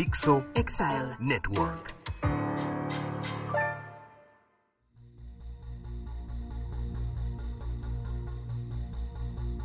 Dixo Exile Network.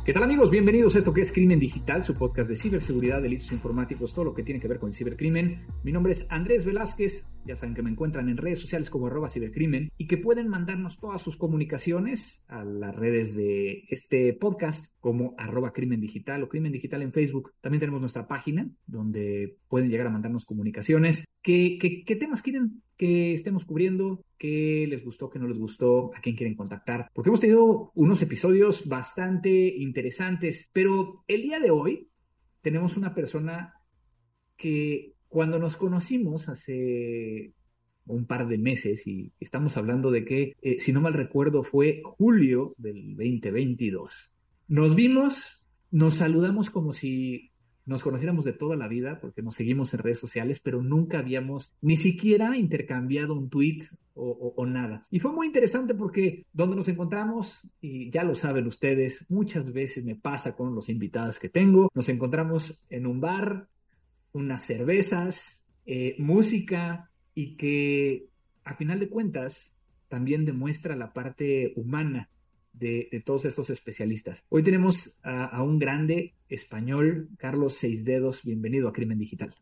¿Qué tal amigos? Bienvenidos a esto que es Crimen Digital, su podcast de ciberseguridad, delitos informáticos, todo lo que tiene que ver con el cibercrimen. Mi nombre es Andrés Velázquez, ya saben que me encuentran en redes sociales como arroba cibercrimen y que pueden mandarnos todas sus comunicaciones a las redes de este podcast como arroba crimen digital o crimen digital en Facebook. También tenemos nuestra página donde pueden llegar a mandarnos comunicaciones. ¿Qué, qué, temas quieren que estemos cubriendo? ¿Qué les gustó, qué no les gustó? ¿A quién quieren contactar? Porque hemos tenido unos episodios bastante interesantes, pero el día de hoy tenemos una persona que cuando nos conocimos hace un par de meses, y estamos hablando de que, eh, si no mal recuerdo, fue julio del 2022, nos vimos, nos saludamos como si nos conociéramos de toda la vida, porque nos seguimos en redes sociales, pero nunca habíamos ni siquiera intercambiado un tweet o, o, nada. Y fue muy interesante porque donde nos encontramos, y ya lo saben ustedes, muchas veces me pasa con los invitados que tengo, nos encontramos en un bar, unas cervezas, eh, música y que a final de cuentas también demuestra la parte humana de, todos estos especialistas. Hoy tenemos a, un grande español, Carlos Seisdedos, bienvenido a Crimen Digital.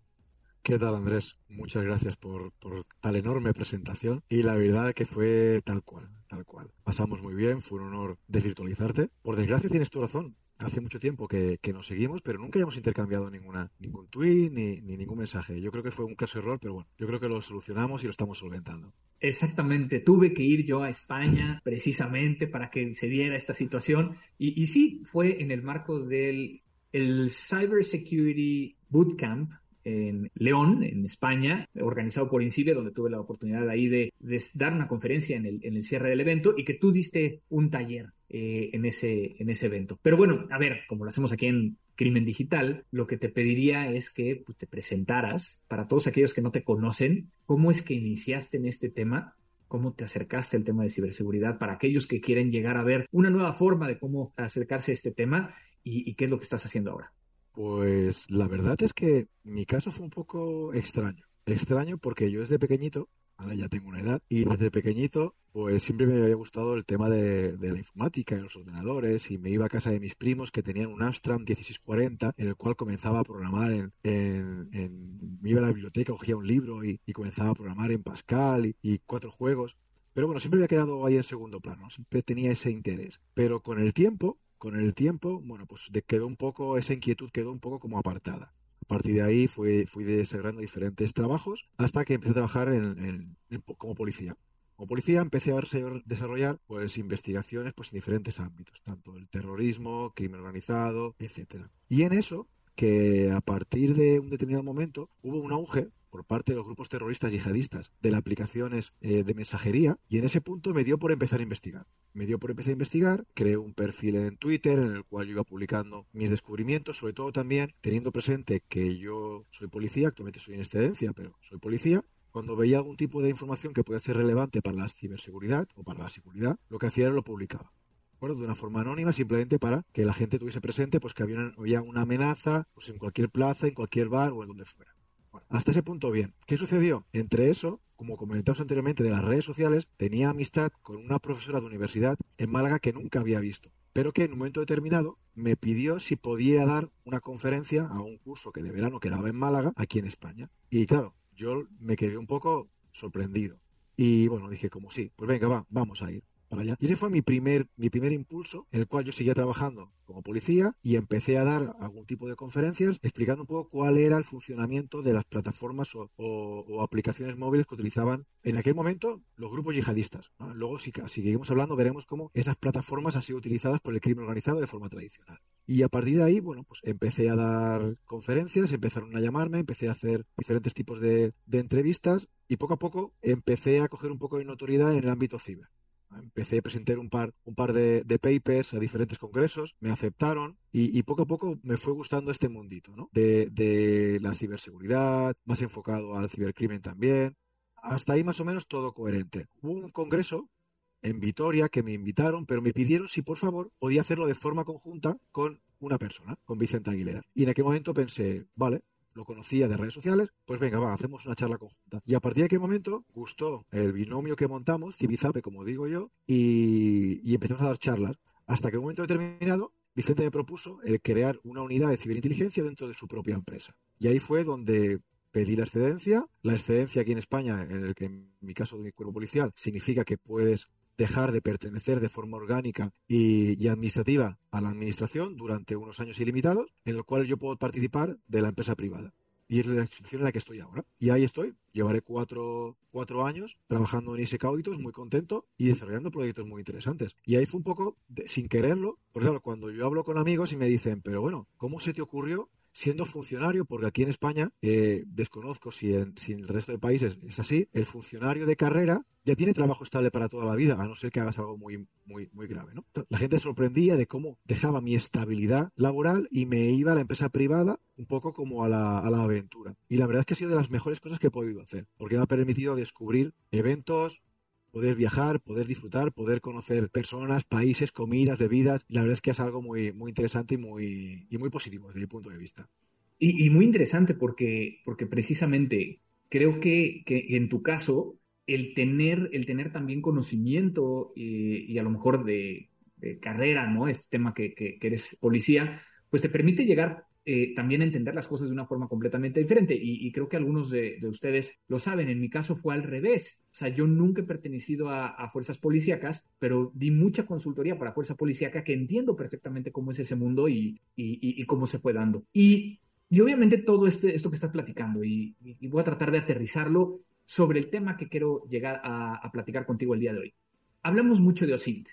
¿Qué tal Andrés? Muchas gracias por, por, tal enorme presentación y la verdad que fue tal cual, tal cual. Pasamos muy bien, fue un honor desvirtualizarte. Por desgracia tienes tu razón, hace mucho tiempo que, nos seguimos, pero nunca hemos intercambiado ninguna, ningún tweet ni, ningún mensaje. Yo creo que fue un caso error, pero bueno, yo creo que lo solucionamos y lo estamos solventando. Exactamente, tuve que ir yo a España precisamente para que se diera esta situación y, y sí, fue en el marco del el Cyber Security Bootcamp en León, en España, organizado por Incibe, donde tuve la oportunidad ahí de, dar una conferencia en el, en el, cierre del evento y que tú diste un taller eh, en, ese, en ese evento. Pero bueno, a ver, como lo hacemos aquí en Crimen Digital, lo que te pediría es que pues, te presentaras para todos aquellos que no te conocen, cómo es que iniciaste en este tema, cómo te acercaste al tema de ciberseguridad para aquellos que quieren llegar a ver una nueva forma de cómo acercarse a este tema y qué es lo que estás haciendo ahora. Pues la verdad es que mi caso fue un poco extraño. Extraño porque yo desde pequeñito, ahora ya tengo una edad, y desde pequeñito pues siempre me había gustado el tema de, la informática y los ordenadores y me iba a casa de mis primos que tenían un Amstrad 1640 en el cual comenzaba a programar en, en, me iba a la biblioteca, cogía un libro y, comenzaba a programar en Pascal y, y cuatro juegos. Pero bueno, siempre había quedado ahí en segundo plano, siempre tenía ese interés. Pero con el tiempo con el tiempo, bueno, pues quedó un poco, esa inquietud quedó un poco como apartada. A partir de ahí fui, fui desarrollando diferentes trabajos hasta que empecé a trabajar en, como policía. Como policía empecé a desarrollar pues investigaciones pues en diferentes ámbitos, tanto el terrorismo, crimen organizado, etcétera. Y en eso que a partir de un determinado momento hubo un auge por parte de los grupos terroristas yihadistas de las aplicaciones eh, de mensajería y en ese punto me dio por empezar a investigar. Me dio por empezar a investigar, creé un perfil en Twitter en el cual yo iba publicando mis descubrimientos, sobre todo también teniendo presente que yo soy policía, actualmente soy en excedencia, pero soy policía, cuando veía algún tipo de información que pueda ser relevante para la ciberseguridad o para la seguridad, lo que hacía era lo publicaba. Bueno, de una forma anónima, simplemente para que la gente tuviese presente pues que había una, había una amenaza pues, en cualquier plaza, en cualquier bar o en donde fuera hasta ese punto bien. ¿Qué sucedió? Entre eso, como comentamos anteriormente de las redes sociales, tenía amistad con una profesora de universidad en Málaga que nunca había visto, pero que en un momento determinado me pidió si podía dar una conferencia a un curso que de verano quedaba en Málaga, aquí en España. Y claro, yo me quedé un poco sorprendido. Y bueno, dije como sí, pues venga, va, vamos a ir. Y ese fue mi primer, mi primer impulso, en el cual yo seguía trabajando como policía y empecé a dar algún tipo de conferencias explicando un poco cuál era el funcionamiento de las plataformas o, aplicaciones móviles que utilizaban en aquel momento los grupos yihadistas. Luego, si, si seguimos hablando, veremos cómo esas plataformas han sido utilizadas por el crimen organizado de forma tradicional. Y a partir de ahí, bueno, pues empecé a dar conferencias, empezaron a llamarme, empecé a hacer diferentes tipos de, de entrevistas y poco a poco empecé a coger un poco de notoriedad en el ámbito ciber. Empecé a presentar un par, un par de, papers a diferentes congresos, me aceptaron y, poco a poco me fue gustando este mundito, ¿no? De, de la ciberseguridad, más enfocado al cibercrimen también. Hasta ahí más o menos todo coherente. Hubo un congreso en Vitoria que me invitaron, pero me pidieron si por favor podía hacerlo de forma conjunta con una persona, con Vicente Aguilera. Y en aquel momento pensé, vale, lo conocía de redes sociales, pues venga, va, hacemos una charla conjunta. Y a partir de aquel momento gustó el binomio que montamos, Cibizape, como digo yo, y, y empezamos a dar charlas. Hasta que en un momento determinado Vicente me propuso el crear una unidad de ciberinteligencia dentro de su propia empresa. Y ahí fue donde pedí la excedencia. La excedencia aquí en España, en el que en mi caso de mi cuerpo policial, significa que puedes dejar de pertenecer de forma orgánica y, administrativa a la administración durante unos años ilimitados, en lo cual yo puedo participar de la empresa privada. Y es la institución en la que estoy ahora. Y ahí estoy. Llevaré cuatro, cuatro años trabajando en ISEC Auditos, muy contento, y desarrollando proyectos muy interesantes. Y ahí fue un poco, sin quererlo, porque claro, cuando yo hablo con amigos y me dicen, pero bueno, ¿cómo se te ocurrió siendo funcionario, porque aquí en España, eh, desconozco si en, si en el resto de países es así, el funcionario de carrera ya tiene trabajo estable para toda la vida, a no ser que hagas algo muy, muy, muy grave, ¿no? La gente sorprendía de cómo dejaba mi estabilidad laboral y me iba a la empresa privada un poco como a la, a la aventura. Y la verdad es que ha sido de las mejores cosas que he podido hacer, porque me ha permitido descubrir eventos, poder viajar, poder disfrutar, poder conocer personas, países, comidas, bebidas. La verdad es que es algo muy, muy interesante y muy, y muy positivo desde mi punto de vista. Y, muy interesante porque, porque precisamente creo que, que, en tu caso el tener, el tener también conocimiento y, a lo mejor de, carrera, ¿no? Este tema que, que, eres policía, pues te permite llegar eh, también entender las cosas de una forma completamente diferente. Y, creo que algunos de, ustedes lo saben. En mi caso fue al revés. O sea, yo nunca he pertenecido a, fuerzas policíacas, pero di mucha consultoría para fuerza policíaca que entiendo perfectamente cómo es ese mundo y, cómo se fue dando. Y, obviamente todo este, esto que estás platicando, y, voy a tratar de aterrizarlo sobre el tema que quiero llegar a platicar contigo el día de hoy. Hablamos mucho de OSINT,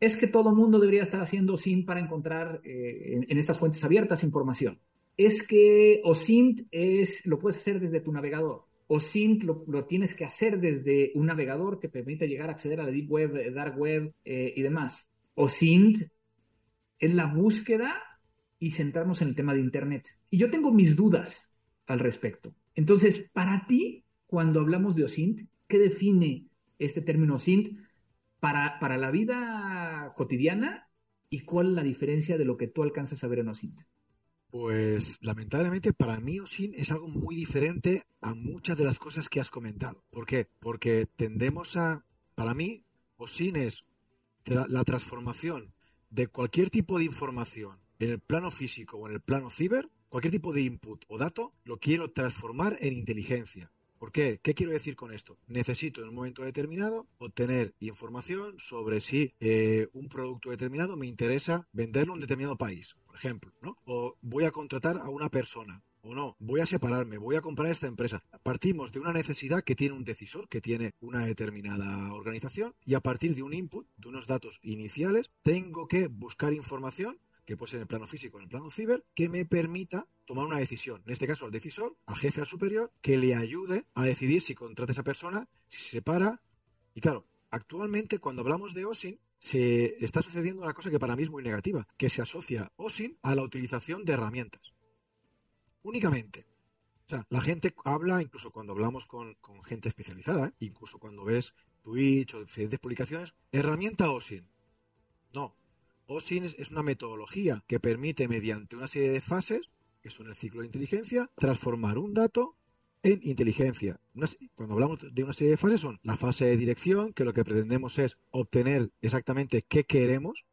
es que todo mundo debería estar haciendo OSINT para encontrar eh, en, estas fuentes abiertas información. Es que OSINT es, lo puedes hacer desde tu navegador. OSINT lo, lo tienes que hacer desde un navegador que permite llegar a acceder a la Deep Web, Dark Web eh, y demás. OSINT es la búsqueda y centrarnos en el tema de Internet. Y yo tengo mis dudas al respecto. Entonces, para ti, cuando hablamos de OSINT, ¿qué define este término OSINT? Para, para la vida cotidiana y cuál es la diferencia de lo que tú alcanzas a ver en OSINT? Pues lamentablemente para mí OSINT es algo muy diferente a muchas de las cosas que has comentado. ¿Por qué? Porque tendemos a, para mí, OSINT es la transformación de cualquier tipo de información en el plano físico o en el plano ciber, cualquier tipo de input o dato, lo quiero transformar en inteligencia. ¿Por qué? ¿Qué quiero decir con esto? Necesito en un momento determinado obtener información sobre si eh, un producto determinado me interesa venderlo en un determinado país, por ejemplo, ¿no? O voy a contratar a una persona, o no, voy a separarme, voy a comprar esta empresa. Partimos de una necesidad que tiene un decisor, que tiene una determinada organización, y a partir de un input, de unos datos iniciales, tengo que buscar información que puede ser en el plano físico en el plano ciber, que me permita tomar una decisión. En este caso, al decisor, al jefe, al superior, que le ayude a decidir si contrata a esa persona, si se separa. Y claro, actualmente cuando hablamos de OSIN, se está sucediendo una cosa que para mí es muy negativa, que se asocia OSIN a la utilización de herramientas. Únicamente. O sea, la gente habla, incluso cuando hablamos con, gente especializada, incluso cuando ves Twitch o diferentes publicaciones, herramienta OSIN. No, OSIN es una metodología que permite, mediante una serie de fases, que son el ciclo de inteligencia, transformar un dato en inteligencia. cuando hablamos de una serie de fases son la fase de dirección, que lo que pretendemos es obtener exactamente qué queremos,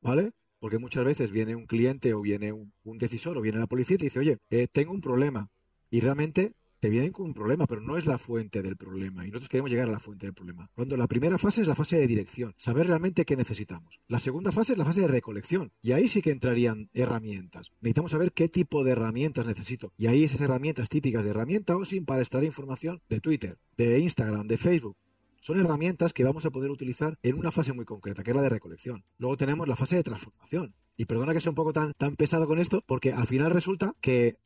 ¿vale? Porque muchas veces viene un cliente o viene un, decisor o viene la policía y te dice, oye, eh, tengo un problema. Y realmente te vienen con un problema, pero no es la fuente del problema. Y nosotros queremos llegar a la fuente del problema. Cuando la primera fase es la fase de dirección, saber realmente qué necesitamos. La segunda fase es la fase de recolección. Y ahí sí que entrarían herramientas. Necesitamos saber qué tipo de herramientas necesito. Y ahí esas herramientas típicas de herramienta o sin para extraer información de Twitter, de Instagram, de Facebook. Son herramientas que vamos a poder utilizar en una fase muy concreta, que es la de recolección. Luego tenemos la fase de transformación. Y perdona que sea un poco tan, tan pesado con esto, porque al final resulta que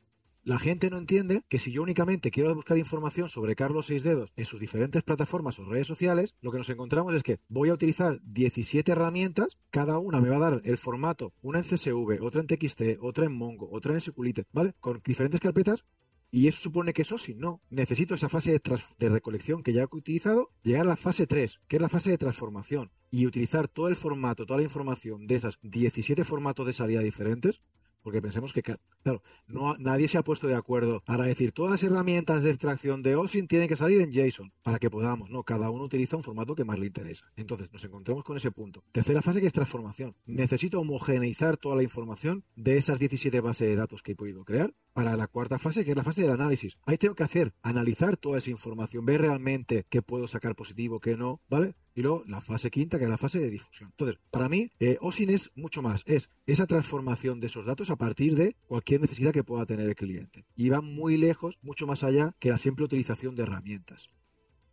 la gente no entiende que si yo únicamente quiero buscar información sobre Carlos Seis Dedos en sus diferentes plataformas o redes sociales, lo que nos encontramos es que voy a utilizar 17 herramientas, cada una me va a dar el formato, una en CSV, otra en TXT, otra en Mongo, otra en SQLite, ¿vale? Con diferentes carpetas y eso supone que eso sí, no. Necesito esa fase de, de, recolección que ya he utilizado, llegar a la fase 3, que es la fase de transformación, y utilizar todo el formato, toda la información de esas 17 formatos de salida diferentes Porque pensemos que, claro, no, nadie se ha puesto de acuerdo para decir todas las herramientas de extracción de OSINT tienen que salir en JSON para que podamos. No, cada uno utiliza un formato que más le interesa. Entonces, nos encontramos con ese punto. Tercera fase que es transformación. Necesito homogeneizar toda la información de esas 17 bases de datos que he podido crear para la cuarta fase, que es la fase del análisis. Ahí tengo que hacer, analizar toda esa información, ver realmente qué puedo sacar positivo, qué no, ¿vale? Y luego la fase quinta, que es la fase de difusión. Entonces, para mí, eh, OSIN es mucho más. Es esa transformación de esos datos a partir de cualquier necesidad que pueda tener el cliente. Y va muy lejos, mucho más allá que la simple utilización de herramientas.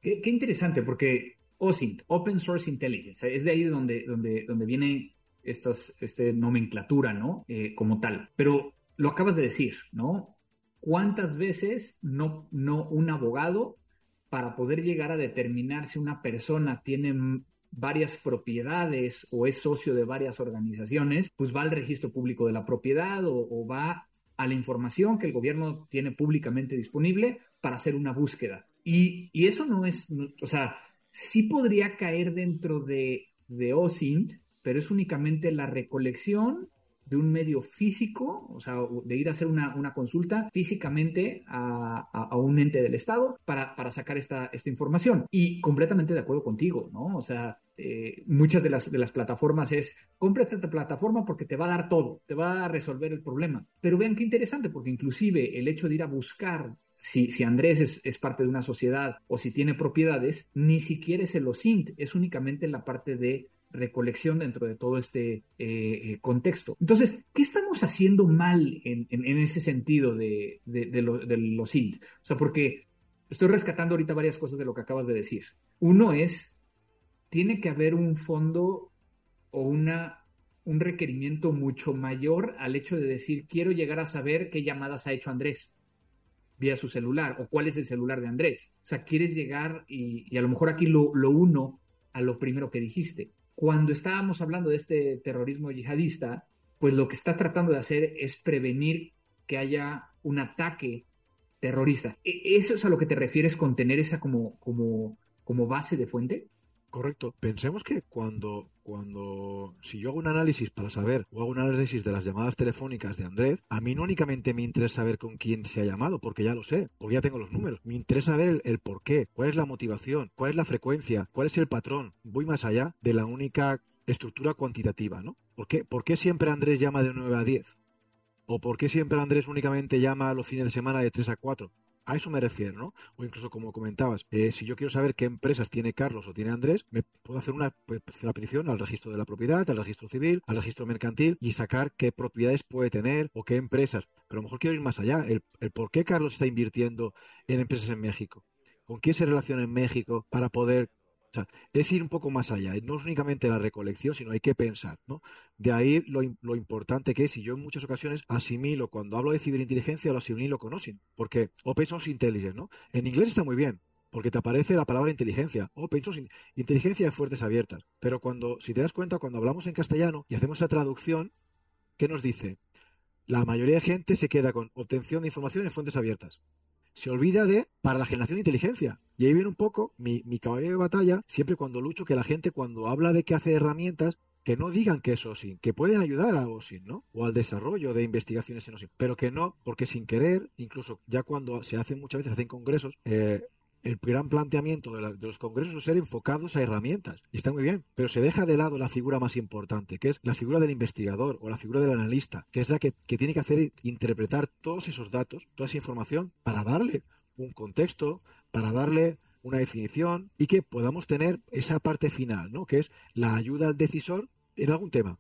Qué, interesante, porque OSINT, Open Source Intelligence, es de ahí donde, donde, donde viene estos, este nomenclatura, ¿no? Eh, como tal. Pero lo acabas de decir, ¿no? ¿Cuántas veces no, no un abogado para poder llegar a determinar si una persona tiene varias propiedades o es socio de varias organizaciones, pues va al registro público de la propiedad o, va a la información que el gobierno tiene públicamente disponible para hacer una búsqueda. Y, eso no es, o sea, sí podría caer dentro de, de OSINT, pero es únicamente la recolección de un medio físico, o sea, de ir a hacer una, consulta físicamente a, un ente del Estado para, sacar esta, esta información. Y completamente de acuerdo contigo, ¿no? O sea, eh, muchas de las, de las plataformas es, compra esta plataforma porque te va a dar todo, te va a resolver el problema. Pero vean qué interesante, porque inclusive el hecho de ir a buscar si, si, Andrés es, es, parte de una sociedad o si tiene propiedades, ni siquiera es el OSINT, es únicamente la parte de recolección dentro de todo este eh, eh, contexto. Entonces, ¿qué estamos haciendo mal en, ese sentido de, los int? O sea, porque estoy rescatando ahorita varias cosas de lo que acabas de decir. Uno es, tiene que haber un fondo o una, un requerimiento mucho mayor al hecho de decir, quiero llegar a saber qué llamadas ha hecho Andrés vía su celular o cuál es el celular de Andrés. O sea, quieres llegar y, a lo mejor aquí lo, lo uno a lo primero que dijiste cuando estábamos hablando de este terrorismo yihadista, pues lo que está tratando de hacer es prevenir que haya un ataque terrorista. ¿E-, ¿Eso es a lo que te refieres con tener esa como, como, como base de fuente? Correcto. Pensemos que cuando, cuando, si yo hago un análisis para saber, o hago un análisis de las llamadas telefónicas de Andrés, a mí no únicamente me interesa saber con quién se ha llamado, porque ya lo sé, porque ya tengo los números. Me interesa saber el, por qué, cuál es la motivación, cuál es la frecuencia, cuál es el patrón. Voy más allá de la única estructura cuantitativa, ¿no? ¿Por qué, ¿Por qué siempre Andrés llama de 9 a 10? ¿O por qué siempre Andrés únicamente llama a los fines de semana de 3 a 4? A eso me refiero, ¿no? O incluso como comentabas, eh, si yo quiero saber qué empresas tiene Carlos o tiene Andrés, me puedo hacer una, pues, petición al registro de la propiedad, al registro civil, al registro mercantil y sacar qué propiedades puede tener o qué empresas. Pero a lo mejor quiero ir más allá, el, el por qué Carlos está invirtiendo en empresas en México. ¿Con quién se relaciona en México para poder sea, es ir un poco más allá. No es únicamente la recolección, sino hay que pensar, ¿no? De ahí lo, importante que es, y yo en muchas ocasiones asimilo, cuando hablo de ciberinteligencia, lo asimilo con OSIN, porque Open Source Intelligence, ¿no? En inglés está muy bien, porque te aparece la palabra inteligencia, Open Source, inteligencia de fuertes abiertas. Pero cuando, si te das cuenta, cuando hablamos en castellano y hacemos esa traducción, ¿qué nos dice? La mayoría de gente se queda con obtención de información en fuentes abiertas se olvida de para la generación de inteligencia. Y ahí viene un poco mi, mi caballo de batalla, siempre cuando lucho que la gente cuando habla de que hace herramientas, que no digan que es OSIN, que pueden ayudar a OSIN, ¿no? O al desarrollo de investigaciones en OSIN, pero que no, porque sin querer, incluso ya cuando se hacen muchas veces, hacen congresos, eh, el gran planteamiento de, los congresos es ser enfocados a herramientas. Y está muy bien, pero se deja de lado la figura más importante, que es la figura del investigador o la figura del analista, que es la que, tiene que hacer interpretar todos esos datos, toda esa información, para darle un contexto, para darle una definición y que podamos tener esa parte final, ¿no? Que es la ayuda al decisor en algún tema,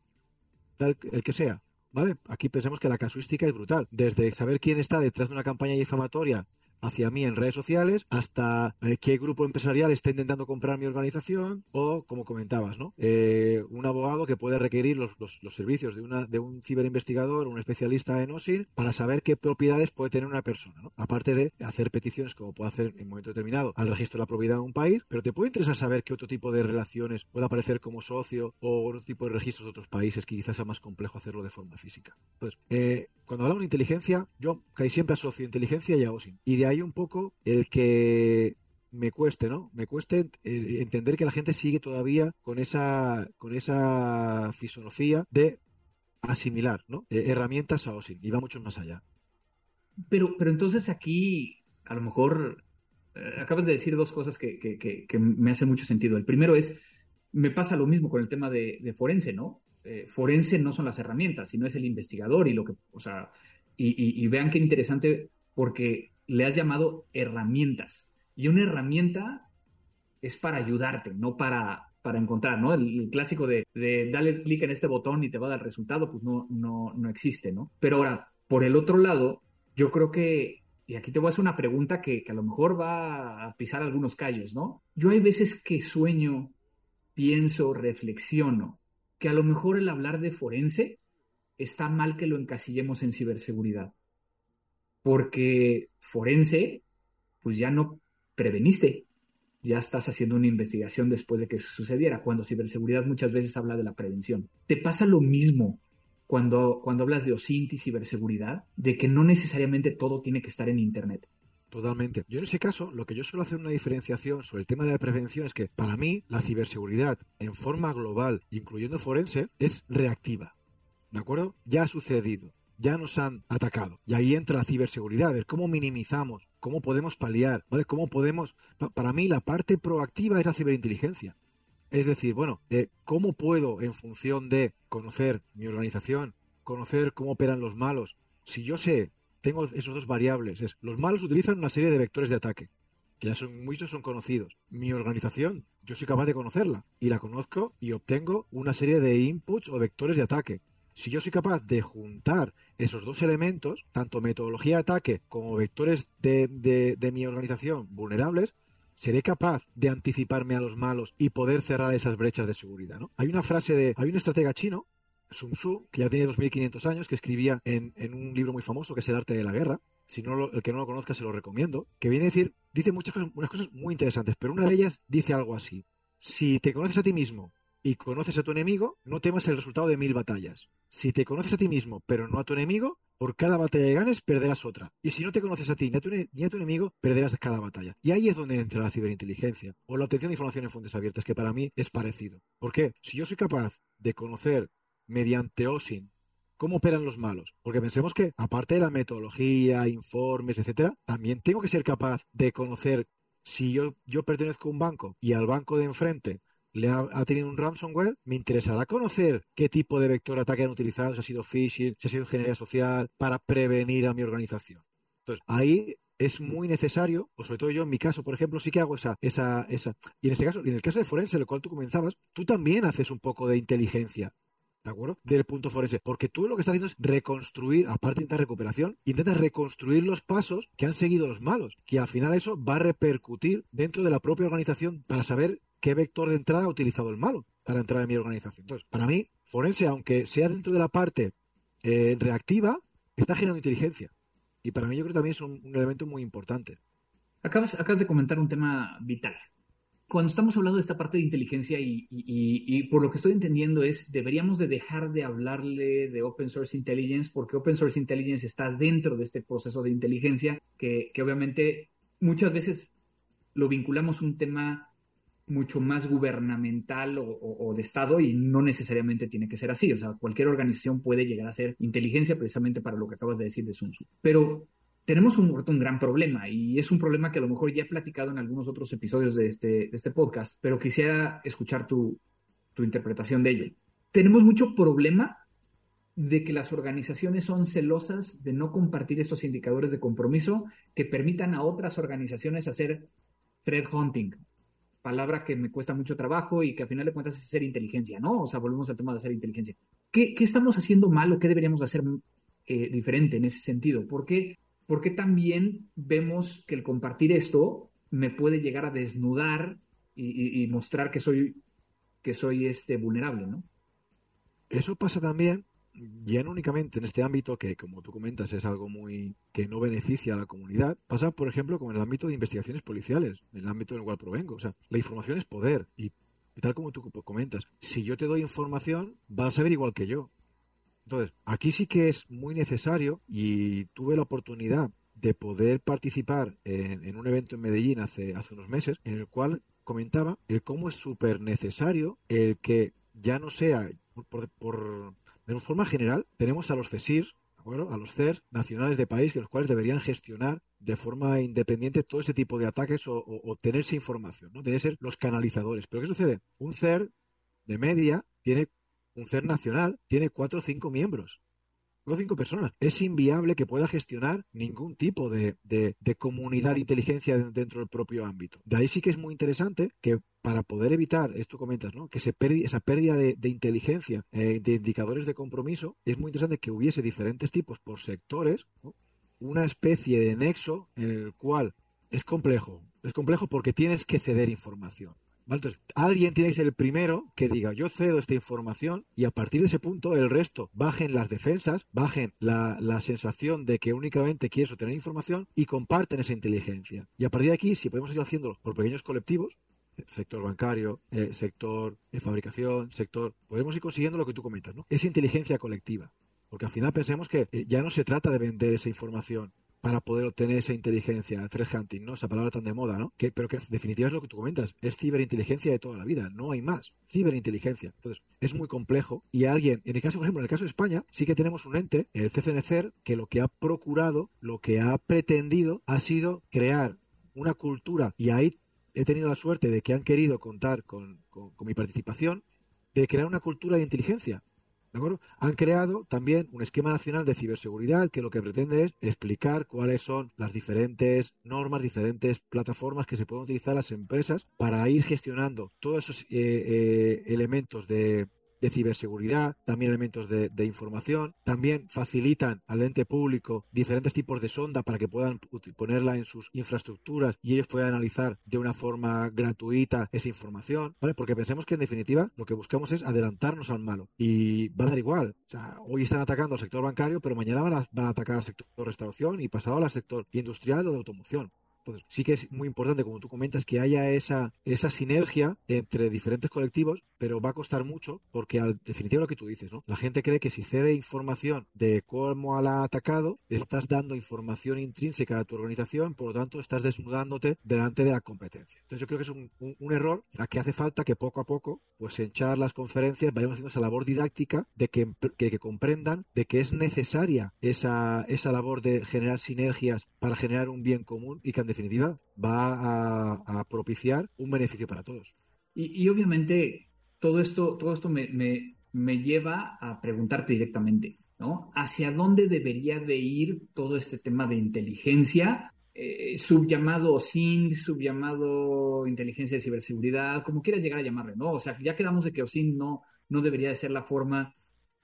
tal el que sea. ¿Vale? Aquí pensemos que la casuística es brutal. Desde saber quién está detrás de una campaña difamatoria hacia mí en redes sociales hasta eh, qué grupo empresarial está intentando comprar mi organización o, como comentabas, ¿no? Eh, un abogado que puede requerir los, los, servicios de, una, de un ciberinvestigador, un especialista en OSIN, para saber qué propiedades puede tener una persona, ¿no? Aparte de hacer peticiones como puede hacer en un momento determinado al registro de la propiedad de un país, pero te puede interesar saber qué otro tipo de relaciones puede aparecer como socio o otro tipo de registros de otros países que quizás sea más complejo hacerlo de forma física. Entonces, eh, cuando hablamos de inteligencia, yo casi siempre asocio inteligencia y a OSIN. Y de ahí un poco el que me cueste, ¿no? Me cueste eh, entender que la gente sigue todavía con esa, con esa filosofía de asimilar, ¿no? Eh, herramientas a OSINT, y va mucho más allá. Pero, pero entonces aquí, a lo mejor, eh, acabas de decir dos cosas que, que, que, me hacen mucho sentido. El primero es, me pasa lo mismo con el tema de, forense, ¿no? Eh, forense no son las herramientas, sino es el investigador y lo que, o sea, y, y, vean qué interesante porque le has llamado herramientas. Y una herramienta es para ayudarte, no para, para encontrar, ¿no? El, clásico de, de darle clic en este botón y te va a dar el resultado, pues no, no, no existe, ¿no? Pero ahora, por el otro lado, yo creo que, y aquí te voy a hacer una pregunta que, que a lo mejor va a pisar algunos callos, ¿no? Yo hay veces que sueño, pienso, reflexiono, que a lo mejor el hablar de forense está mal que lo encasillemos en ciberseguridad. Porque forense, pues ya no preveniste, ya estás haciendo una investigación después de que sucediera, cuando ciberseguridad muchas veces habla de la prevención. ¿Te pasa lo mismo cuando, cuando hablas de OSINT y ciberseguridad? De que no necesariamente todo tiene que estar en Internet. Totalmente. Yo en ese caso, lo que yo suelo hacer una diferenciación sobre el tema de la prevención es que para mí la ciberseguridad en forma global, incluyendo forense, es reactiva. ¿De acuerdo? Ya ha sucedido ya nos han atacado. Y ahí entra la ciberseguridad, el cómo minimizamos, cómo podemos paliar, ¿vale? Cómo podemos... Para mí la parte proactiva es la ciberinteligencia. Es decir, bueno, eh, ¿cómo puedo, en función de conocer mi organización, conocer cómo operan los malos, si yo sé, tengo esos dos variables, es, los malos utilizan una serie de vectores de ataque, que ya son muchos son conocidos. Mi organización, yo soy capaz de conocerla y la conozco y obtengo una serie de inputs o vectores de ataque. Si yo soy capaz de juntar esos dos elementos, tanto metodología de ataque como vectores de, de, mi organización vulnerables, seré capaz de anticiparme a los malos y poder cerrar esas brechas de seguridad. ¿no? Hay una frase de, hay un estratega chino, Sun Tzu, que ya tiene 2500 años, que escribía en, un libro muy famoso que es El arte de la guerra. Si no el que no lo conozca se lo recomiendo. Que viene a decir, dice muchas cosas, unas cosas muy interesantes, pero una de ellas dice algo así. Si te conoces a ti mismo y conoces a tu enemigo, no temas el resultado de mil batallas. Si te conoces a ti mismo, pero no a tu enemigo, por cada batalla que ganes, perderás otra. Y si no te conoces a ti ni a, tu, ni a tu enemigo, perderás cada batalla. Y ahí es donde entra la ciberinteligencia o la obtención de información en fuentes abiertas, que para mí es parecido. ¿Por qué? Si yo soy capaz de conocer mediante OSIN cómo operan los malos. Porque pensemos que, aparte de la metodología, informes, etcétera, también tengo que ser capaz de conocer si yo, yo pertenezco a un banco y al banco de enfrente le ha, tenido un ransomware, me interesará conocer qué tipo de vector ataque han utilizado, si ha sido phishing, si ha sido ingeniería social, para prevenir a mi organización. Entonces, ahí es muy necesario, o sobre todo yo en mi caso, por ejemplo, sí que hago esa, esa, esa. Y en este caso, en el caso de forense, lo cual tú comenzabas, tú también haces un poco de inteligencia. ¿De acuerdo? Del punto forense. Porque tú lo que estás haciendo es reconstruir, aparte de intentar recuperación, intentas reconstruir los pasos que han seguido los malos. Que al final eso va a repercutir dentro de la propia organización para saber qué vector de entrada ha utilizado el malo para entrar en mi organización. Entonces, para mí, forense, aunque sea dentro de la parte eh, reactiva, está generando inteligencia. Y para mí yo creo que también es un, elemento muy importante. Acabas, acabas, de comentar un tema vital. Cuando estamos hablando de esta parte de inteligencia y, por lo que estoy entendiendo es, deberíamos de dejar de hablarle de Open Source Intelligence porque Open Source Intelligence está dentro de este proceso de inteligencia que, obviamente muchas veces lo vinculamos a un tema mucho más gubernamental o, de Estado y no necesariamente tiene que ser así. O sea, cualquier organización puede llegar a ser inteligencia precisamente para lo que acabas de decir de Sun Tzu. Pero tenemos un, un gran problema y es un problema que a lo mejor ya he platicado en algunos otros episodios de este, de este podcast, pero quisiera escuchar tu, tu interpretación de ello. Tenemos mucho problema de que las organizaciones son celosas de no compartir estos indicadores de compromiso que permitan a otras organizaciones hacer threat hunting palabra que me cuesta mucho trabajo y que al final de cuentas es ser inteligencia, ¿no? O sea, volvemos al tema de hacer inteligencia. ¿Qué, estamos haciendo mal o qué deberíamos hacer eh, diferente en ese sentido? ¿Por qué, porque también vemos que el compartir esto me puede llegar a desnudar y, mostrar que soy, que soy este, vulnerable, ¿no? Eso pasa también ya no únicamente en este ámbito, que como tú comentas es algo muy que no beneficia a la comunidad, pasa, por ejemplo, con el ámbito de investigaciones policiales, en el ámbito en el cual provengo. O sea, la información es poder y, tal como tú comentas, si yo te doy información, vas a saber igual que yo. Entonces, aquí sí que es muy necesario y tuve la oportunidad de poder participar en, un evento en Medellín hace, hace unos meses, en el cual comentaba el cómo es súper necesario el que ya no sea por, por De forma general, tenemos a los CESIR, a los CER nacionales de país, que los cuales deberían gestionar de forma independiente todo ese tipo de ataques o, o, tenerse información, ¿no? Deben ser los canalizadores. Pero ¿qué sucede? Un CER de media tiene, un CER nacional tiene cuatro o cinco miembros o cinco personas. Es inviable que pueda gestionar ningún tipo de, comunidad de inteligencia dentro del propio ámbito. De ahí sí que es muy interesante que para poder evitar, esto comentas, ¿no? que se esa pérdida de, inteligencia, eh, de indicadores de compromiso, es muy interesante que hubiese diferentes tipos por sectores, una especie de nexo en el cual es complejo. Es complejo porque tienes que ceder información. Entonces, alguien tiene que ser el primero que diga, yo cedo esta información y a partir de ese punto el resto bajen las defensas, bajen la, sensación de que únicamente quieres obtener información y comparten esa inteligencia. Y a partir de aquí, si podemos ir haciéndolo por pequeños colectivos, sector bancario, eh, sector de fabricación, sector, podemos ir consiguiendo lo que tú comentas, ¿no? Esa inteligencia colectiva. Porque al final pensemos que eh, ya no se trata de vender esa información para poder obtener esa inteligencia, threat hunting, ¿no? Esa palabra tan de moda, ¿no? Que, pero que en definitiva es lo que tú comentas, es ciberinteligencia de toda la vida, no hay más, ciberinteligencia. Entonces, es muy complejo y alguien, en el caso, por ejemplo, en el caso de España, sí que tenemos un ente, el CCNCER, que lo que ha procurado, lo que ha pretendido ha sido crear una cultura y ahí he tenido la suerte de que han querido contar con mi participación de crear una cultura de inteligencia han creado también un esquema nacional de ciberseguridad que lo que pretende es explicar cuáles son las diferentes normas, diferentes plataformas que se pueden utilizar las empresas para ir gestionando todos esos eh, eh, elementos de, de ciberseguridad, también elementos de, información, también facilitan al ente público diferentes tipos de sonda para que puedan ponerla en sus infraestructuras y ellos puedan analizar de una forma gratuita esa información, ¿vale? Porque pensemos que en definitiva lo que buscamos es adelantarnos al malo y va a dar igual. O sea, hoy están atacando al sector bancario, pero mañana van a, van a atacar al sector de restauración y pasado al sector industrial o de automoción. Entonces, sí que es muy importante, como tú comentas, que haya esa, esa sinergia entre diferentes colectivos, pero va a costar mucho porque, al definitiva, lo que tú dices, ¿no? La gente cree que si cede información de cómo la ha atacado, estás dando información intrínseca a tu organización, por lo tanto, estás desnudándote delante de la competencia. Entonces, yo creo que es un, un, error a que hace falta que poco a poco, pues en charlas, conferencias, vayamos haciendo esa labor didáctica de que, que, que comprendan de que es necesaria esa, esa labor de generar sinergias para generar un bien común y que, en definitiva, va a, propiciar un beneficio para todos. Y, obviamente, todo esto, todo esto me, me, lleva a preguntarte directamente, ¿no? ¿Hacia dónde debería de ir todo este tema de inteligencia? Eh, subllamado OSINT, subllamado inteligencia de ciberseguridad, como quieras llegar a llamarle, ¿no? O sea, ya quedamos de que OSINT no, no debería de ser la forma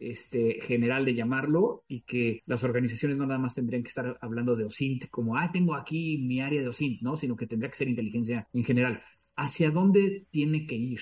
este, general de llamarlo y que las organizaciones no nada más tendrían que estar hablando de OSINT como, ah, tengo aquí mi área de OSINT, ¿no? Sino que tendría que ser inteligencia en general. ¿Hacia dónde tiene que ir?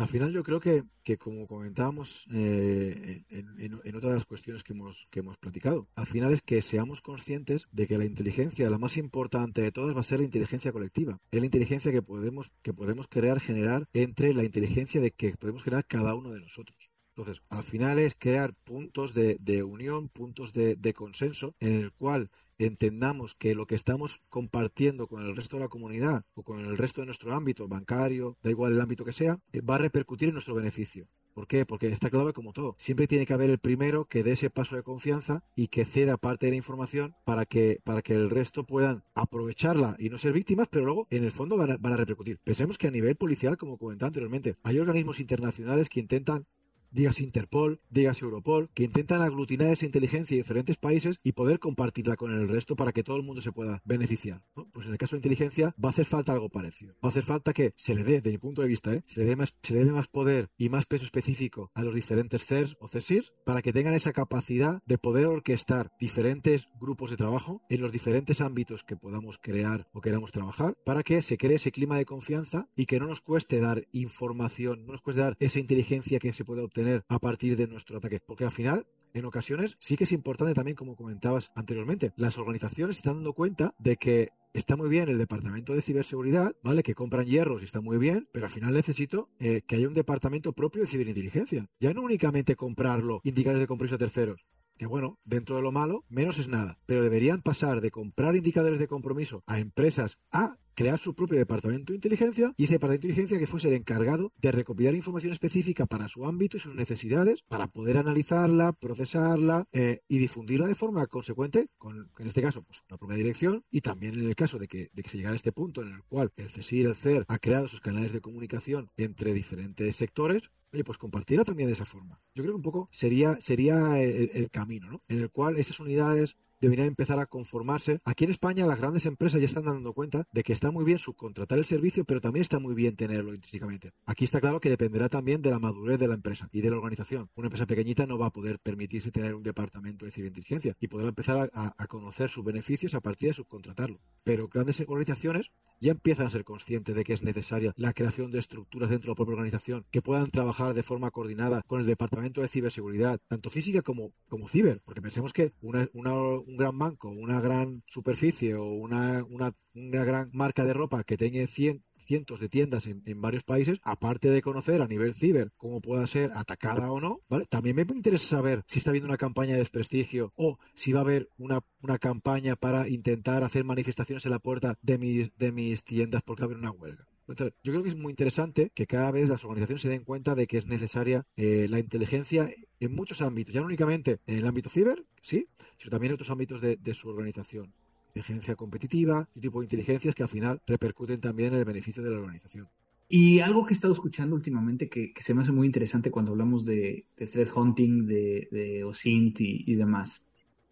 Al final yo creo que, que como comentábamos eh, en, en, otra de las cuestiones que hemos, que hemos platicado, al final es que seamos conscientes de que la inteligencia, la más importante de todas, va a ser la inteligencia colectiva. Es la inteligencia que podemos, que podemos crear, generar entre la inteligencia de que podemos crear cada uno de nosotros. Entonces, al final es crear puntos de, unión, puntos de, consenso en el cual entendamos que lo que estamos compartiendo con el resto de la comunidad o con el resto de nuestro ámbito bancario, da igual el ámbito que sea, eh, va a repercutir en nuestro beneficio. ¿Por qué? Porque está clave como todo. Siempre tiene que haber el primero que dé ese paso de confianza y que ceda parte de la información para que, para que el resto puedan aprovecharla y no ser víctimas, pero luego en el fondo van a, van a repercutir. Pensemos que a nivel policial, como comentaba anteriormente, hay organismos internacionales que intentan digas Interpol, digas Europol, que intentan aglutinar esa inteligencia de diferentes países y poder compartirla con el resto para que todo el mundo se pueda beneficiar. Pues en el caso de inteligencia va a hacer falta algo parecido. Va a hacer falta que se le dé, de mi punto de vista, ¿eh? se, le dé más, se le dé más poder y más peso específico a los diferentes CERS o CESIRs para que tengan esa capacidad de poder orquestar diferentes grupos de trabajo en los diferentes ámbitos que podamos crear o queramos trabajar para que se cree ese clima de confianza y que no nos cueste dar información, no nos cueste dar esa inteligencia que se puede obtener a partir de nuestro ataque. Porque al final, en ocasiones, sí que es importante también, como comentabas anteriormente, las organizaciones están dando cuenta de que está muy bien el departamento de ciberseguridad, ¿vale? Que compran hierros y está muy bien, pero al final necesito eh, que haya un departamento propio de ciberinteligencia. Ya no únicamente comprarlo, indicadores de compromiso a terceros, que bueno, dentro de lo malo, menos es nada. Pero deberían pasar de comprar indicadores de compromiso a empresas a crear su propio departamento de inteligencia y ese departamento de inteligencia que fuese el encargado de recopilar información específica para su ámbito y sus necesidades para poder analizarla, procesarla eh, y difundirla de forma consecuente con, en este caso, pues, la propia dirección y también en el caso de que, de que se llegara a este punto en el cual el CSIR, el CER, ha creado sus canales de comunicación entre diferentes sectores, oye, pues compartirla también de esa forma. Yo creo que un poco sería, sería el, el camino, ¿no? En el cual esas unidades deberían empezar a conformarse. Aquí en España las grandes empresas ya están dando cuenta de que está muy bien subcontratar el servicio, pero también está muy bien tenerlo intrínsecamente. Aquí está claro que dependerá también de la madurez de la empresa y de la organización. Una empresa pequeñita no va a poder permitirse tener un departamento de ciberinteligencia y podrá empezar a, conocer sus beneficios a partir de subcontratarlo. Pero grandes organizaciones ya empiezan a ser conscientes de que es necesaria la creación de estructuras dentro de la propia organización que puedan trabajar de forma coordinada con el departamento de ciberseguridad, tanto física como, como ciber, porque pensemos que una, una un gran banco, una gran superficie o una, una, una gran marca de ropa que tenga 100, cientos de tiendas en, varios países, aparte de conocer a nivel ciber cómo pueda ser atacada o no, ¿vale? También me interesa saber si está habiendo una campaña de desprestigio o si va a haber una, una campaña para intentar hacer manifestaciones en la puerta de mis, de mis tiendas porque va a haber una huelga. Entonces, yo creo que es muy interesante que cada vez las organizaciones se den cuenta de que es necesaria eh, la inteligencia en muchos ámbitos, ya no únicamente en el ámbito ciber, sí, sino también en otros ámbitos de, su organización. Inteligencia competitiva y tipo de inteligencias que al final repercuten también en el beneficio de la organización. Y algo que he estado escuchando últimamente que, se me hace muy interesante cuando hablamos de, threat hunting, de, OSINT y, y demás,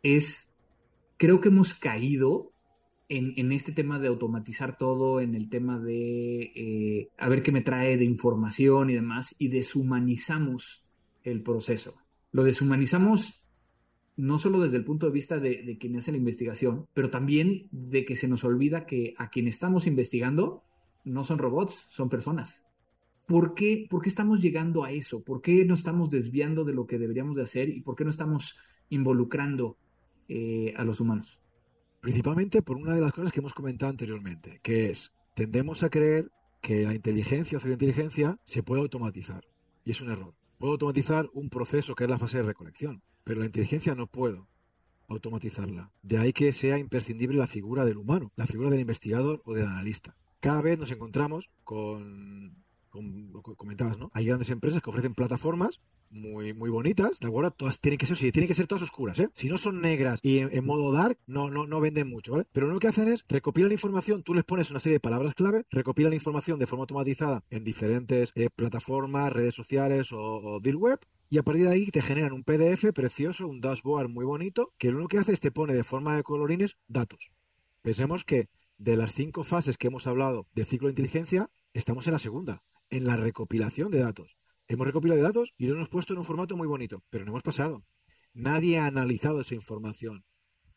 es, creo que hemos caído en, este tema de automatizar todo, en el tema de eh, a ver qué me trae de información y demás, y deshumanizamos el proceso. Lo deshumanizamos no solo desde el punto de vista de, quien hace la investigación, pero también de que se nos olvida que a quien estamos investigando no son robots, son personas. ¿Por qué, ¿Por qué estamos llegando a eso? ¿Por qué no estamos desviando de lo que deberíamos de hacer y por qué no estamos involucrando eh, a los humanos? Principalmente por una de las cosas que hemos comentado anteriormente, que es, tendemos a creer que la inteligencia o ciberinteligencia se puede automatizar. Y es un error. Puedo automatizar un proceso que es la fase de recolección, pero la inteligencia no puedo automatizarla. De ahí que sea imprescindible la figura del humano, la figura del investigador o del analista. Cada vez nos encontramos con, con lo comentabas, ¿no? Hay grandes empresas que ofrecen plataformas muy, muy bonitas, ¿de acuerdo? Todas tienen que ser, sí, tienen que ser todas oscuras, ¿eh? Si no son negras y en, modo dark, no, no, no venden mucho, ¿vale? Pero lo que hacen es recopilan información, tú les pones una serie de palabras clave, recopilan información de forma automatizada en diferentes eh, plataformas, redes sociales o, o web, y a partir de ahí te generan un PDF precioso, un dashboard muy bonito, que lo único que hace es te pone de forma de colorines datos. Pensemos que de las cinco fases que hemos hablado del ciclo de inteligencia, estamos en la segunda, en la recopilación de datos. Hemos recopilado datos y lo hemos puesto en un formato muy bonito, pero no hemos pasado. Nadie ha analizado esa información.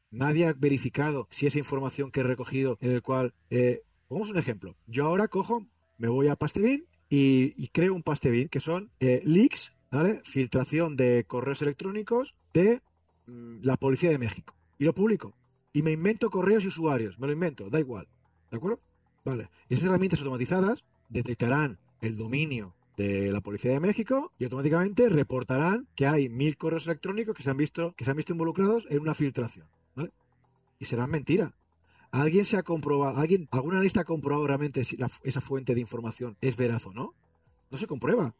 Nadie ha verificado si esa información que he recogido, en el cual, eh, pongamos un ejemplo. Yo ahora cojo, me voy a Pastebin y, creo un Pastebin que son eh, leaks, ¿vale? Filtración de correos electrónicos de mm, la Policía de México. Y lo publico. Y me invento correos y usuarios. Me lo invento, da igual. ¿De acuerdo? Vale. Esas herramientas automatizadas detectarán el dominio de la Policía de México y automáticamente reportarán que hay mil correos electrónicos que se han visto, que se han visto involucrados en una filtración. ¿vale? Y será mentira. ¿Alguien se ha comprobado, alguien, alguna lista ha comprobado realmente si esa fuente de información es veraz o no? No se comprueba.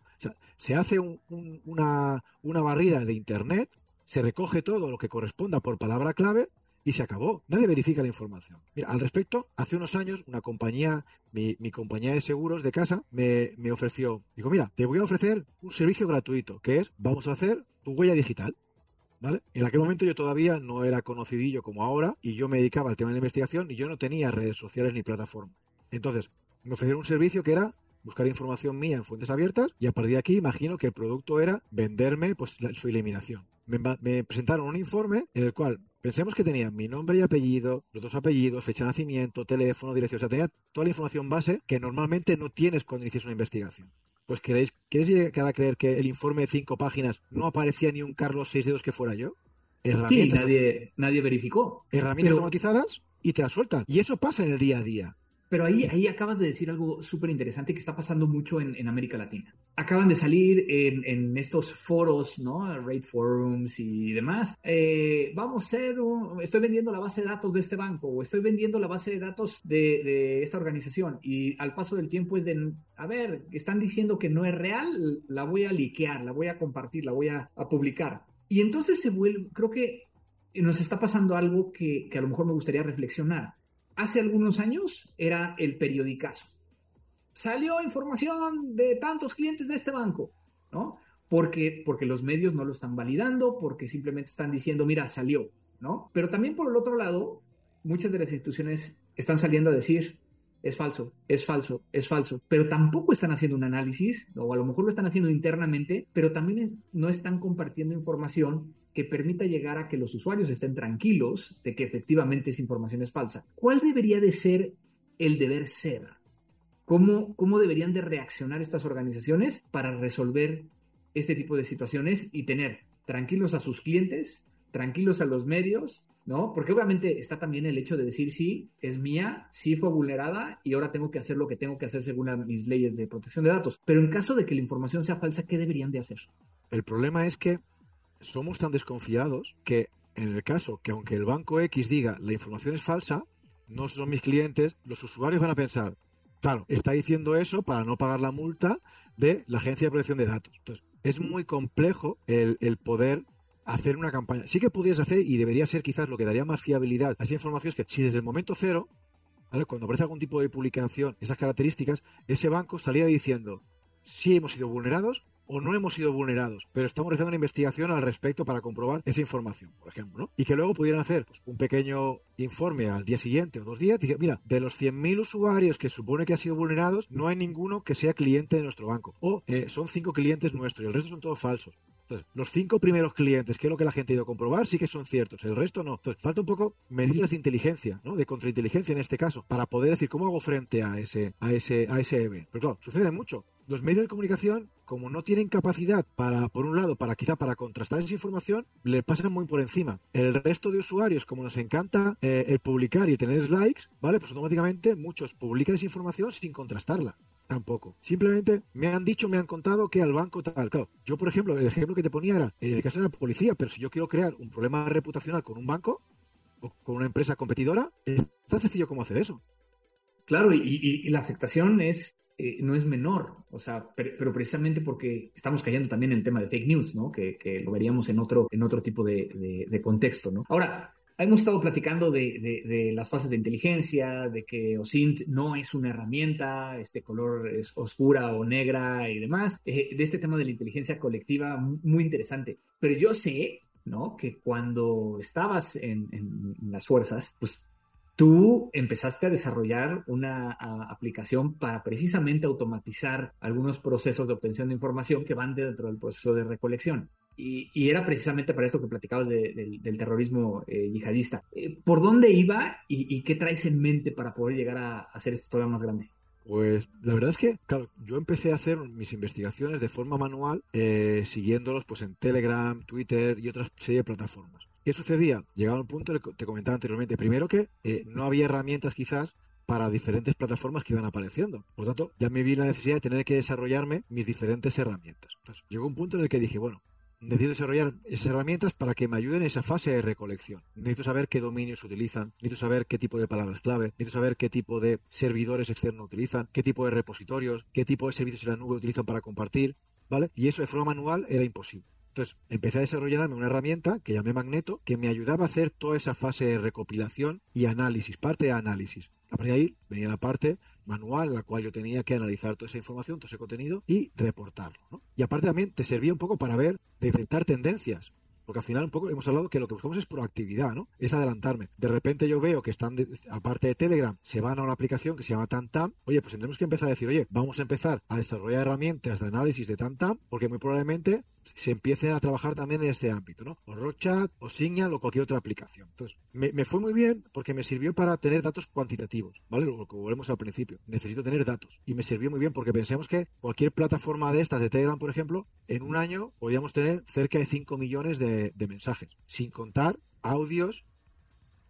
se hace una, una barrida de Internet, se recoge todo lo que corresponda por palabra clave y se acabó. Nadie verifica la información. Mira, al respecto, hace unos años una compañía, mi, compañía de seguros de casa, me, me, ofreció, digo, mira, te voy a ofrecer un servicio gratuito, que es, vamos a hacer tu huella digital. ¿Vale? En aquel momento yo todavía no era conocidillo como ahora y yo me dedicaba al tema de la investigación y yo no tenía redes sociales ni plataformas. Entonces, me ofrecieron un servicio que era buscar información mía en fuentes abiertas y a partir de aquí imagino que el producto era venderme pues su eliminación. Me, presentaron un informe en el cual Pensemos que tenía mi nombre y apellido, los dos apellidos, fecha de nacimiento, teléfono, dirección. O sea, tenía toda la información base que normalmente no tienes cuando inicias una investigación. Pues queréis, ¿queréis llegar a creer que el informe de cinco páginas no aparecía ni un Carlos seis dedos que fuera yo? sí, nadie, nadie verificó. Herramientas automatizadas y te las sueltan. Y eso pasa en el día a día. Pero ahí, ahí acabas de decir algo súper interesante que está pasando mucho en, América Latina. Acaban de salir en, estos foros, ¿no? Rate Forums y demás. Eh, vamos a ser, estoy vendiendo la base de datos de este banco o estoy vendiendo la base de datos de, de esta organización. Y al paso del tiempo es de, a ver, están diciendo que no es real, la voy a liquear, la voy a compartir, la voy a, a publicar. Y entonces se vuelve, creo que nos está pasando algo que, que a lo mejor me gustaría reflexionar hace algunos años era el periodicazo. Salió información de tantos clientes de este banco, ¿no? Porque, porque los medios no lo están validando, porque simplemente están diciendo, mira, salió, ¿no? Pero también por el otro lado, muchas de las instituciones están saliendo a decir, es falso, es falso, es falso, pero tampoco están haciendo un análisis, o a lo mejor lo están haciendo internamente, pero también no están compartiendo información que permita llegar a que los usuarios estén tranquilos de que efectivamente esa información es falsa. ¿Cuál debería de ser el deber ser? ¿Cómo, cómo deberían de reaccionar estas organizaciones para resolver este tipo de situaciones y tener tranquilos a sus clientes, tranquilos a los medios ¿no? Porque obviamente está también el hecho de decir, sí, es mía, sí fue vulnerada y ahora tengo que hacer lo que tengo que hacer según mis leyes de protección de datos. Pero en caso de que la información sea falsa, ¿qué deberían de hacer? El problema es que somos tan desconfiados que en el caso que aunque el banco X diga la información es falsa, no son mis clientes, los usuarios van a pensar, claro, está diciendo eso para no pagar la multa de la Agencia de Protección de Datos. Entonces, es muy complejo el, poder hacer una campaña. Sí que podrías hacer y debería ser quizás lo que daría más fiabilidad a esa información es que si desde el momento cero, cuando aparece algún tipo de publicación, esas características, ese banco salía diciendo si hemos sido vulnerados o no hemos sido vulnerados, pero estamos realizando una investigación al respecto para comprobar esa información, por ejemplo. Y que luego pudieran hacer pues, un pequeño informe al día siguiente o dos días, y mira, de los 100.000 usuarios que supone que han sido vulnerados, no hay ninguno que sea cliente de nuestro banco, o eh, son cinco clientes nuestros y el resto son todos falsos. Entonces, los cinco primeros clientes, que es lo que la gente ha ido a comprobar, sí que son ciertos, el resto no. Entonces, falta un poco medidas de inteligencia, ¿no? De contrainteligencia en este caso, para poder decir cómo hago frente a ese, a ese, a ese evento. Pero claro, sucede mucho. Los medios de comunicación, como no tienen capacidad para, por un lado, para quizá para contrastar esa información, le pasan muy por encima. El resto de usuarios, como nos encanta eh, el publicar y tener likes, ¿vale? Pues automáticamente muchos publican esa información sin contrastarla. Tampoco. Simplemente me han dicho, me han contado que al banco tal. Claro, yo, por ejemplo, el ejemplo que te ponía era en el caso de la policía, pero si yo quiero crear un problema reputacional con un banco o con una empresa competidora, es tan sencillo como hacer eso. Claro, y, la afectación es eh, no es menor, o sea, pero, precisamente porque estamos cayendo también en el tema de fake news, ¿no? Que, lo veríamos en otro, en otro tipo de, contexto, ¿no? Ahora, Hemos estado platicando de, las fases de inteligencia, de que OSINT no es una herramienta, este color es oscura o negra y demás, eh, de este tema de la inteligencia colectiva muy interesante. Pero yo sé, ¿no? Que cuando estabas en, las fuerzas, pues tú empezaste a desarrollar una aplicación para precisamente automatizar algunos procesos de obtención de información que van dentro del proceso de recolección. Y, era precisamente para esto que platicabas del terrorismo eh, yihadista. Eh, ¿Por dónde iba y, qué traes en mente para poder llegar a, hacer esto todavía más grande? Pues la verdad es que, claro, yo empecé a hacer mis investigaciones de forma manual, eh, siguiéndolos pues en Telegram, Twitter y otras serie de plataformas. ¿Qué sucedía? Llegaba un punto, te comentaba anteriormente, primero que no había herramientas quizás para diferentes plataformas que iban apareciendo. Por lo tanto, ya me vi la necesidad de tener que desarrollarme mis diferentes herramientas. Entonces, llegó un punto en el que dije, bueno, necesito desarrollar esas herramientas para que me ayuden en esa fase de recolección. Necesito saber qué dominios utilizan, necesito saber qué tipo de palabras clave, necesito saber qué tipo de servidores externos utilizan, qué tipo de repositorios, qué tipo de servicios en la nube utilizan para compartir, ¿vale? Y eso de forma manual era imposible. Entonces empecé a desarrollarme una herramienta que llamé Magneto que me ayudaba a hacer toda esa fase de recopilación y análisis, parte de análisis. A partir de ahí venía la parte manual en la cual yo tenía que analizar toda esa información, todo ese contenido y reportarlo. Y aparte también te servía un poco para ver, detectar tendencias. Porque al final un poco hemos hablado que lo que buscamos es proactividad, ¿no? Es adelantarme. De repente yo veo que están, aparte de Telegram, se van a una aplicación que se llama Tantam. Oye, pues tendremos que empezar a decir, oye, vamos a empezar a desarrollar herramientas de análisis de Tantam, porque muy probablemente se empiece a trabajar también en este ámbito, ¿no? O Rockchat, o Signal, o cualquier otra aplicación. Entonces, me, fue muy bien porque me sirvió para tener datos cuantitativos, ¿vale? Lo que volvemos al principio. Necesito tener datos. Y me sirvió muy bien porque pensemos que cualquier plataforma de estas, de Telegram, por ejemplo, en un año podríamos tener cerca de 5 millones de, de mensajes, sin contar audios,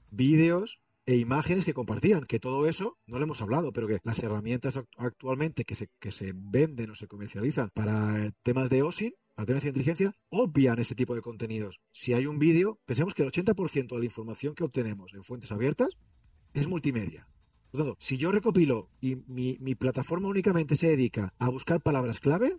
vídeos, e imágenes que compartían, que todo eso no lo hemos hablado, pero que las herramientas actualmente que se, que se venden o se comercializan para temas de OSIN, para temas de inteligencia, obvian ese tipo de contenidos. Si hay un vídeo, pensemos que el 80% de la información que obtenemos en fuentes abiertas es multimedia. Por tanto, si yo recopilo y mi plataforma únicamente se dedica a buscar palabras clave,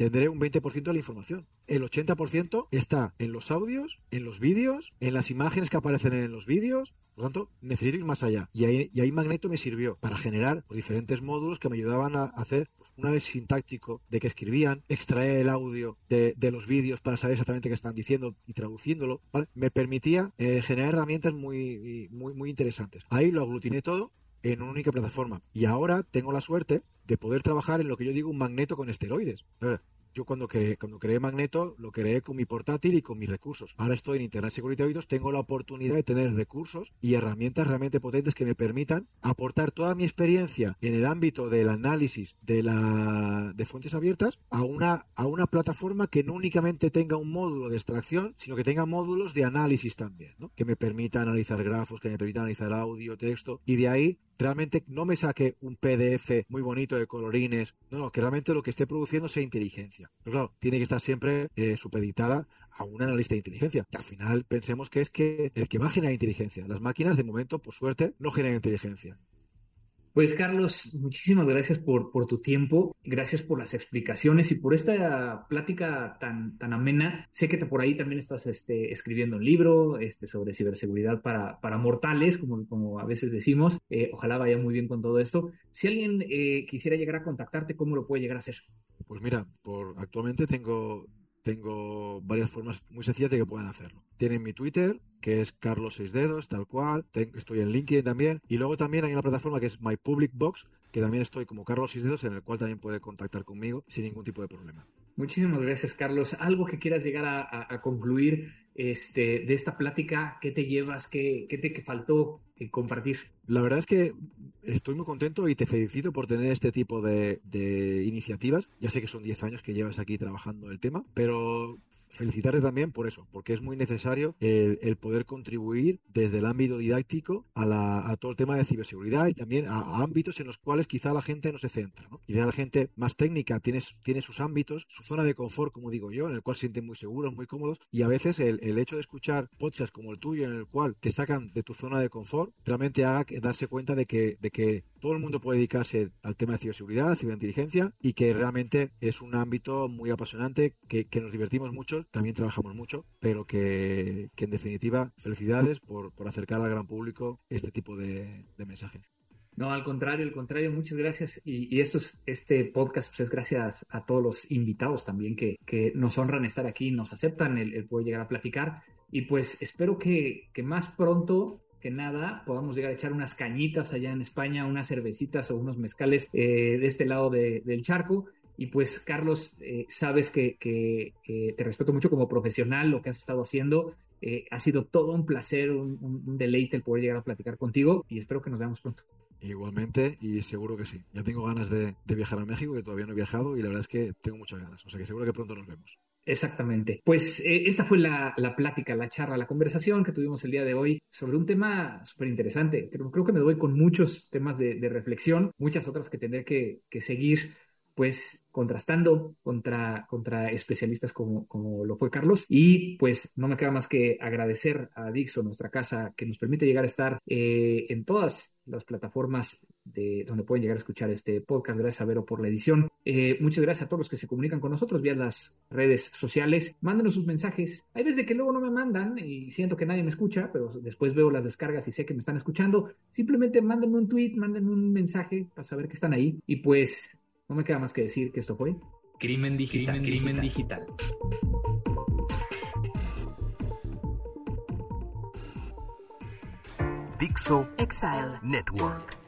tendré un 20% de la información. El 80% está en los audios, en los vídeos, en las imágenes que aparecen en los vídeos. Por lo tanto, necesito ir más allá. Y ahí, y ahí Magneto me sirvió para generar pues, diferentes módulos que me ayudaban a hacer pues, un análisis sintáctico de qué escribían, extraer el audio de, de, los vídeos para saber exactamente qué están diciendo y traduciéndolo. ¿vale? Me permitía eh, generar herramientas muy, muy, muy interesantes. Ahí lo aglutiné todo en una única plataforma. Y ahora tengo la suerte de poder trabajar en lo que yo digo un magneto con esteroides. Yo cuando creé, cuando creé Magneto lo creé con mi portátil y con mis recursos. Ahora estoy en Internet Security Audios, tengo la oportunidad de tener recursos y herramientas realmente potentes que me permitan aportar toda mi experiencia en el ámbito del análisis de, la, de fuentes abiertas a una, a una plataforma que no únicamente tenga un módulo de extracción, sino que tenga módulos de análisis también, ¿no? que me permita analizar grafos, que me permita analizar audio, texto y de ahí realmente no me saque un PDF muy bonito de colorines, no, no, que realmente lo que esté produciendo sea inteligencia. Pero claro, tiene que estar siempre eh, supeditada a un analista de inteligencia. Que al final pensemos que es que el que va a generar inteligencia. Las máquinas, de momento, por suerte, no generan inteligencia. Pues Carlos, muchísimas gracias por, tu tiempo, gracias por las explicaciones y por esta plática tan, tan amena. Sé que te, por ahí también estás este, escribiendo un libro este, sobre ciberseguridad para, para mortales, como, como a veces decimos. Eh, ojalá vaya muy bien con todo esto. Si alguien eh, quisiera llegar a contactarte, ¿cómo lo puede llegar a hacer? Pues mira, por actualmente tengo tengo varias formas muy sencillas de que puedan hacerlo. Tienen mi Twitter, que es Carlos Seis Dedos, tal cual. estoy en LinkedIn también. Y luego también hay una plataforma que es My Public Box, que también estoy como Carlos Seis Dedos, en el cual también puede contactar conmigo sin ningún tipo de problema. Muchísimas gracias, Carlos. ¿Algo que quieras llegar a, concluir este, de esta plática? ¿Qué te llevas? ¿Qué, te faltó eh, compartir? La verdad es que estoy muy contento y te felicito por tener este tipo de, de iniciativas. Ya sé que son 10 años que llevas aquí trabajando el tema, pero felicitarte también por eso, porque es muy necesario el, poder contribuir desde el ámbito didáctico a, todo el tema de ciberseguridad y también a, ámbitos en los cuales quizá la gente no se centra. ¿no? Y la gente más técnica tiene, tiene sus ámbitos, su zona de confort, como digo yo, en el cual se sienten muy seguros, muy cómodos, y a veces el, hecho de escuchar podcasts como el tuyo, en el cual te sacan de tu zona de confort, realmente haga que, darse cuenta de que, de que todo el mundo puede dedicarse al tema de ciberseguridad, ciberinteligencia, y que realmente es un ámbito muy apasionante, que, que nos divertimos mucho también trabajamos mucho, pero que, en definitiva, felicidades por, acercar al gran público este tipo de, mensajes. No, al contrario, al contrario, muchas gracias. Y, esto este podcast pues, es gracias a todos los invitados también que, nos honran estar aquí, nos aceptan el, poder llegar a platicar. Y pues espero que, más pronto que nada podamos llegar a echar unas cañitas allá en España, unas cervecitas o unos mezcales eh, de este lado del charco y pues, Carlos, eh, sabes que, te respeto mucho como profesional, lo que has estado haciendo. Eh, ha sido todo un placer, un, deleite el poder llegar a platicar contigo y espero que nos veamos pronto. Igualmente, y seguro que sí. Ya tengo ganas de, viajar a México, que todavía no he viajado, y la verdad es que tengo muchas ganas. O sea que seguro que pronto nos vemos. Exactamente. Pues eh, esta fue la, plática, la charla, la conversación que tuvimos el día de hoy sobre un tema súper interesante. Creo, creo que me doy con muchos temas de, reflexión, muchas otras que tendré que, que seguir pues contrastando contra, contra especialistas como, como lo fue Carlos. Y pues no me queda más que agradecer a Dixo, nuestra casa, que nos permite llegar a estar eh, en todas las plataformas de donde pueden llegar a escuchar este podcast. Gracias a Vero por la edición. Eh, muchas gracias a todos los que se comunican con nosotros vía las redes sociales. Mándenos sus mensajes. Hay veces que luego no me mandan y siento que nadie me escucha, pero después veo las descargas y sé que me están escuchando. Simplemente mándenme un tweet, mándenme un mensaje para saber que están ahí. Y pues no me queda más que decir que esto fue Crimen Digital. Crimen, digital. Dixo Exile Network.